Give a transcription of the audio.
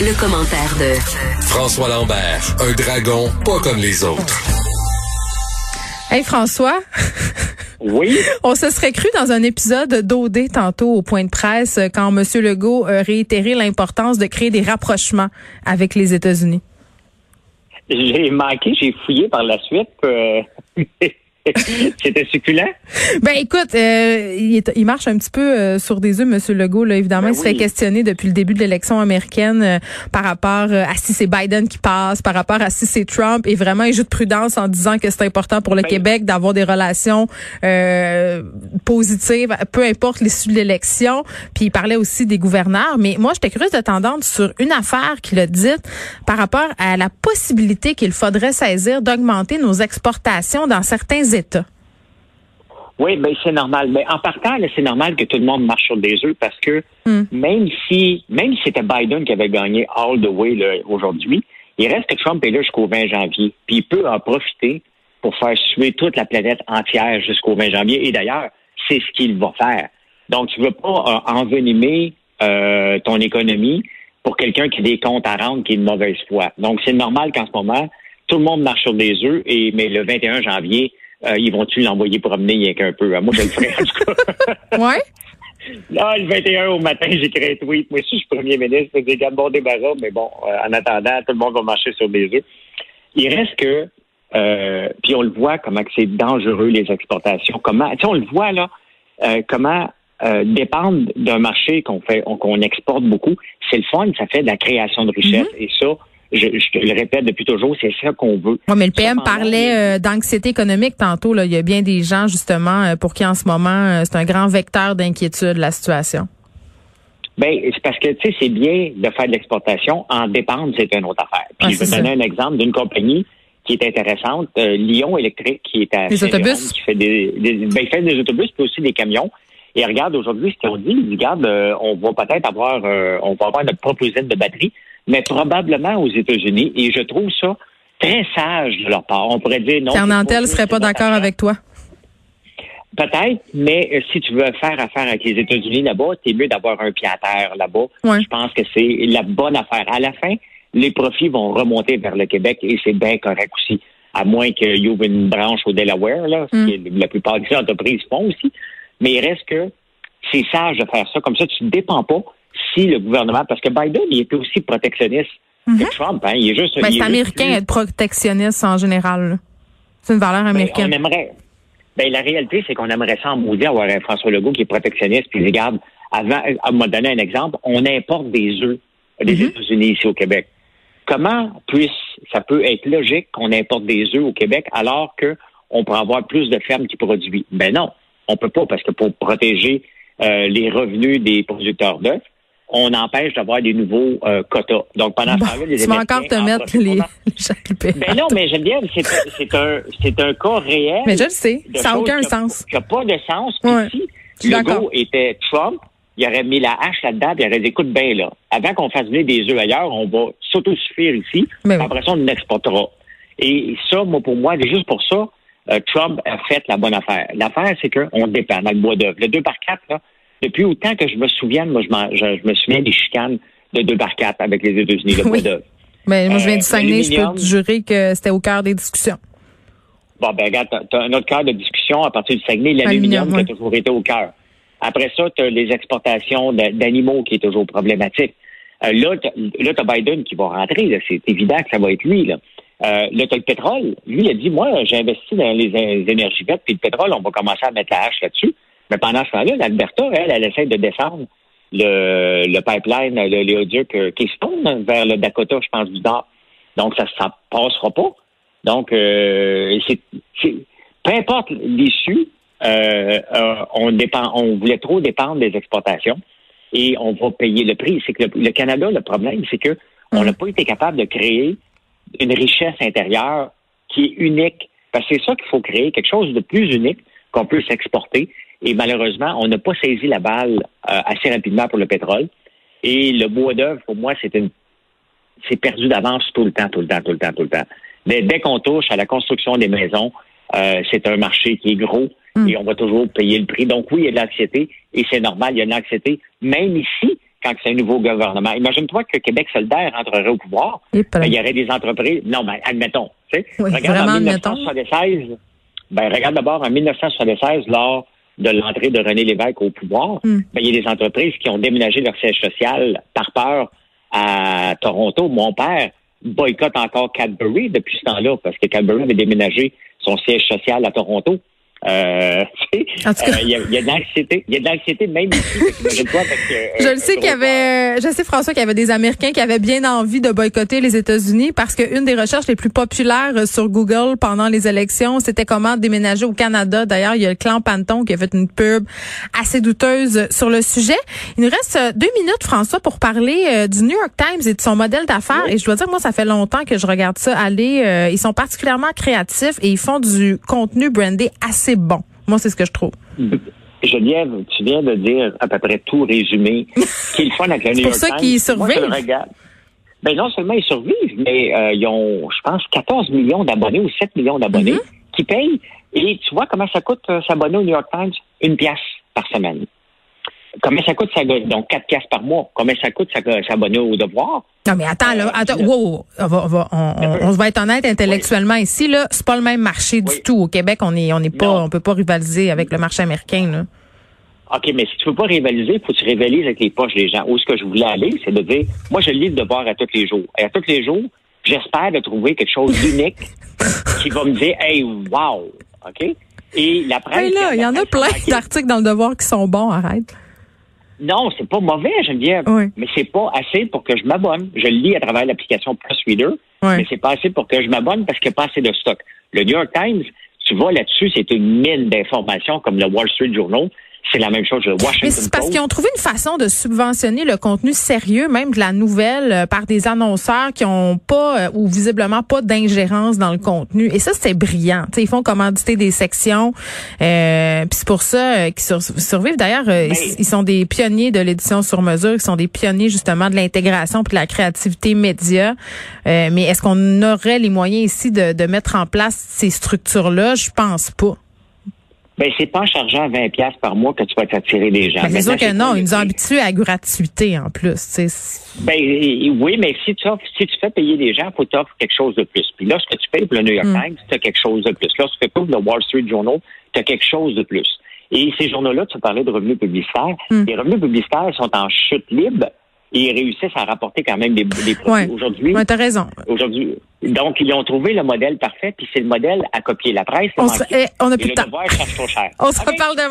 Le, commentaire de François Lambert, un dragon pas comme les autres. Hey François. Oui. On se serait cru dans un épisode d'OD tantôt au point de presse quand M. Legault a réitéré l'importance de créer des rapprochements avec les États-Unis. J'ai manqué, j'ai fouillé par la suite. Euh, C'était succulent? Ben écoute, euh, il, marche un petit peu euh, sur des œufs, Monsieur Legault. Là, évidemment, ben il se fait questionner depuis le début de l'élection américaine euh, par rapport à si c'est Biden qui passe, par rapport à si c'est Trump. Et vraiment, il joue de prudence en disant que c'est important pour le ben Québec d'avoir des relations positives, peu importe l'issue de l'élection. Puis il parlait aussi des gouverneurs. Mais moi, j'étais curieuse de t'entendre sur une affaire qu'il a dite par rapport à la possibilité qu'il faudrait saisir d'augmenter nos exportations dans certains États. Oui, ben c'est normal. Mais en partant, c'est normal que tout le monde marche sur des œufs parce que hmm. même si même si c'était Biden qui avait gagné all the way aujourd'hui, il reste que Trump est là jusqu'au 20 janvier. Puis il peut en profiter pour faire suer toute la planète entière jusqu'au 20 janvier. Et d'ailleurs, c'est ce qu'il va faire. Donc, tu ne veux pas euh, envenimer euh, ton économie pour quelqu'un qui a des comptes à rendre qui est de mauvaise foi. Donc, c'est normal qu'en ce moment, tout le monde marche sur des œufs. Et mais le 21 janvier, euh, ils vont-tu l'envoyer promener rien qu'un peu? Moi, je le ferai, en tout cas. ouais? Là, le 21 au matin, j'écris un tweet. Moi aussi, je suis premier ministre. Je dis, bon débarras, mais bon, euh, en attendant, tout le monde va marcher sur des œufs. Il reste que, euh, puis on le voit, comment c'est dangereux, les exportations. Comment, tu sais, on le voit, là, euh, comment dépendre d'un marché qu'on fait, qu'on exporte beaucoup. C'est le fun, ça fait de la création de richesse. Mm-hmm. Et ça, je, te le répète depuis toujours, c'est ça qu'on veut. Oui, mais le PM parlait euh, d'anxiété économique tantôt. Là. Il y a bien des gens, justement, euh, pour qui en ce moment, euh, c'est un grand vecteur d'inquiétude, la situation. Ben, c'est parce que, tu sais, c'est bien de faire de l'exportation. En dépendre, c'est une autre affaire. Puis, je vais donner un exemple d'une compagnie qui est intéressante, Lyon Électrique, qui est à les autobus? qui fait des, ben, il fait des autobus, puis aussi des camions. Et regarde aujourd'hui ce qu'ils ont dit. Ils regarde, on va peut-être avoir, on va avoir notre propre usine de batterie mais probablement aux États-Unis. Et je trouve ça très sage de leur part. On pourrait dire non. ne serait pas d'accord avec toi. Peut-être, mais euh, si tu veux faire affaire avec les États-Unis là-bas, c'est mieux d'avoir un pied à terre là-bas. Je pense que c'est la bonne affaire. À la fin, les profits vont remonter vers le Québec et c'est bien correct aussi. À moins qu'il y ait une branche au Delaware, là, ce que mm. la plupart des entreprises font aussi. Mais il reste que c'est sage de faire ça. Comme ça, tu ne dépends pas si le gouvernement, parce que Biden, il était aussi protectionniste que mhm. Trump, hein, il est juste. Ben, c'est américain être protectionniste en général. C'est une valeur ben, américaine. on aimerait. Ben, la réalité, c'est qu'on aimerait ça en maudit avoir un François Legault qui est protectionniste, puis regarde, avant, à me donner un exemple, on importe des œufs des mhm. États-Unis ici au Québec. Comment puisse, ça peut être logique qu'on importe des œufs au Québec alors qu'on peut avoir plus de fermes qui produisent? Ben non, on peut pas parce que pour protéger euh, les revenus des producteurs d'œufs, on empêche d'avoir des nouveaux euh, quotas. Donc, pendant ce temps-là, les Tu vas encore te mettre les, Ben non, mais j'aime bien, c'est un, c'est un cas réel. Mais je le sais, ça n'a aucun sens. Ça n'a pas de sens. Puis si Legault était Trump, il aurait mis la hache là-dedans, puis il aurait dit, écoute bien, là, avant qu'on fasse venir des œufs ailleurs, on va s'autosuffire ici, ben après ça, on exportera. Et ça, moi, pour moi, juste pour ça, euh, Trump a fait la bonne affaire. L'affaire, c'est qu'on dépend dans le bois d'œuvre. Le 2 par 4, là, depuis autant que je me souviens, moi, je, me souviien des chicanes de deux par quatre avec les États-Unis, oui. Mais moi, je viens du euh, Saguenay, je peux te jurer que c'était au cœur des discussions. Bon, ben, regarde, tu as un autre cœur de discussion à partir du Saguenay, l'aluminium qui a toujours été au cœur. Après ça, tu as les exportations d'animaux qui est toujours problématique. Euh, là, tu as Biden qui va rentrer. C'est évident que ça va être lui. Là, euh, là tu as le pétrole. Lui, il a dit, moi, j'ai investi dans les, énergies vertes, puis le pétrole, on va commencer à mettre la hache là-dessus. Mais pendant ce temps-là, l'Alberta, elle, elle essaie de descendre le, le pipeline, le léoduc euh, Keystone vers le Dakota, je pense, du Nord. Donc, ça ne passera pas. Donc, euh, c'est, peu importe l'issue, euh, euh, on dépend, on voulait trop dépendre des exportations et on va payer le prix. C'est que le, Canada, le problème, c'est que on n'a pas été capable de créer une richesse intérieure qui est unique. Parce que c'est ça qu'il faut créer, quelque chose de plus unique qu'on peut s'exporter. Et malheureusement, on n'a pas saisi la balle euh, assez rapidement pour le pétrole. Et le bois d'œuvre, pour moi, c'est une c'est perdu d'avance tout le temps, tout le temps, tout le temps, tout le temps. Mais dès qu'on touche à la construction des maisons, euh, c'est un marché qui est gros mm. et on va toujours payer le prix. Donc oui, il y a de l'anxiété et c'est normal, il y a de l'anxiété. Même ici, quand c'est un nouveau gouvernement. Imagine-toi que Québec solidaire rentrerait au pouvoir. Ben, il y aurait des entreprises. Non, mais admettons. Tu sais, regarde en 1976. Ben, regarde d'abord en 1976, lors de l'entrée de René Lévesque au pouvoir, hmm. ben, il y a des entreprises qui ont déménagé leur siège social par peur à Toronto. Mon père boycotte encore Cadbury depuis ce temps-là, parce que Cadbury avait déménagé son siège social à Toronto. Euh, il y, a, de l'anxiété, il y a de l'anxiété même ici. je le sais qu'il y avait, je sais François qu'il y avait des Américains qui avaient bien envie de boycotter les États-Unis parce qu'une des recherches les plus populaires sur Google pendant les élections, c'était comment déménager au Canada. D'ailleurs, il y a le clan Panton qui a fait une pub assez douteuse sur le sujet. Il nous reste deux minutes, François, pour parler du New York Times et de son modèle d'affaires. Et je dois dire, moi, ça fait longtemps que je regarde ça aller. ils sont particulièrement créatifs et ils font du contenu brandé assez bon. Moi, c'est ce que je trouve. Geneviève, tu viens de dire à peu près tout résumé. Qu'ils font avec le New York C'est pour ça qu'ils survivent. Ben non seulement ils survivent, mais euh, ils ont, je pense, 14 millions d'abonnés ou 7 millions d'abonnés mm-hmm. qui payent. Et tu vois comment ça coûte euh, s'abonner au New York Times? Une pièce par semaine. Combien ça coûte, ça, donc 4 pièces par mois? Combien ça coûte s'abonner au devoir? Non, mais attends, là, attends, wow, On, va, on, va être honnête intellectuellement ici, là. C'est pas le même marché du tout. Au Québec, on est, on est pas, on peut pas rivaliser avec le marché américain, là. OK, mais si tu veux pas rivaliser, il faut que tu rivalises avec les poches des gens. Où ce que je voulais aller, c'est de dire, moi, je lis le devoir à tous les jours. Et à tous les jours, j'espère de trouver quelque chose d'unique qui va me dire, hey, wow, OK? Et la presse. là, il y en a plein d'articles dans le devoir qui sont bons, arrête. Non, c'est pas mauvais, Geneviève, oui. mais c'est pas assez pour que je m'abonne. Je le lis à travers l'application Press Reader, mais c'est pas assez pour que je m'abonne parce qu'il n'y a pas assez de stock. Le New York Times, tu vois là-dessus, c'est une mine d'informations comme le Wall Street Journal c'est la même chose. Washington c'est parce qu'ils ont trouvé une façon de subventionner le contenu sérieux, même de la nouvelle, euh, par des annonceurs qui ont pas euh, ou visiblement pas d'ingérence dans le contenu. Et ça, c'est brillant. ils font commanditer des sections. Euh, Puis c'est pour ça euh, qu'ils survivent. D'ailleurs, ils, sont des pionniers de l'édition sur mesure. Ils sont des pionniers justement de l'intégration puis de la créativité média. mais est-ce qu'on aurait les moyens ici de, de mettre en place ces structures-là? Je pense pas. Ben, c'est pas en chargeant 20 pièces par mois que tu vas t'attirer des gens. Ben, c'est sûr que non, ils nous ont habitués à gratuité en plus. Ben, oui, mais si tu, si tu fais payer des gens, faut t'offrir quelque chose de plus. Puis lorsque tu payes pour le New York mm. Times, tu as quelque chose de plus. Lorsque tu payes pour le Wall Street Journal, tu as quelque chose de plus. Et ces journaux-là, tu parlais de revenus publicitaires. Mm. Les revenus publicitaires sont en chute libre et ils réussissent à rapporter quand même des, des produits. Aujourd'hui, ouais, t'as raison. Aujourd'hui, donc ils ont trouvé le modèle parfait, puis c'est le modèle à copier. La presse, on, se, on a plus de temps. Cher. On se reparle demain.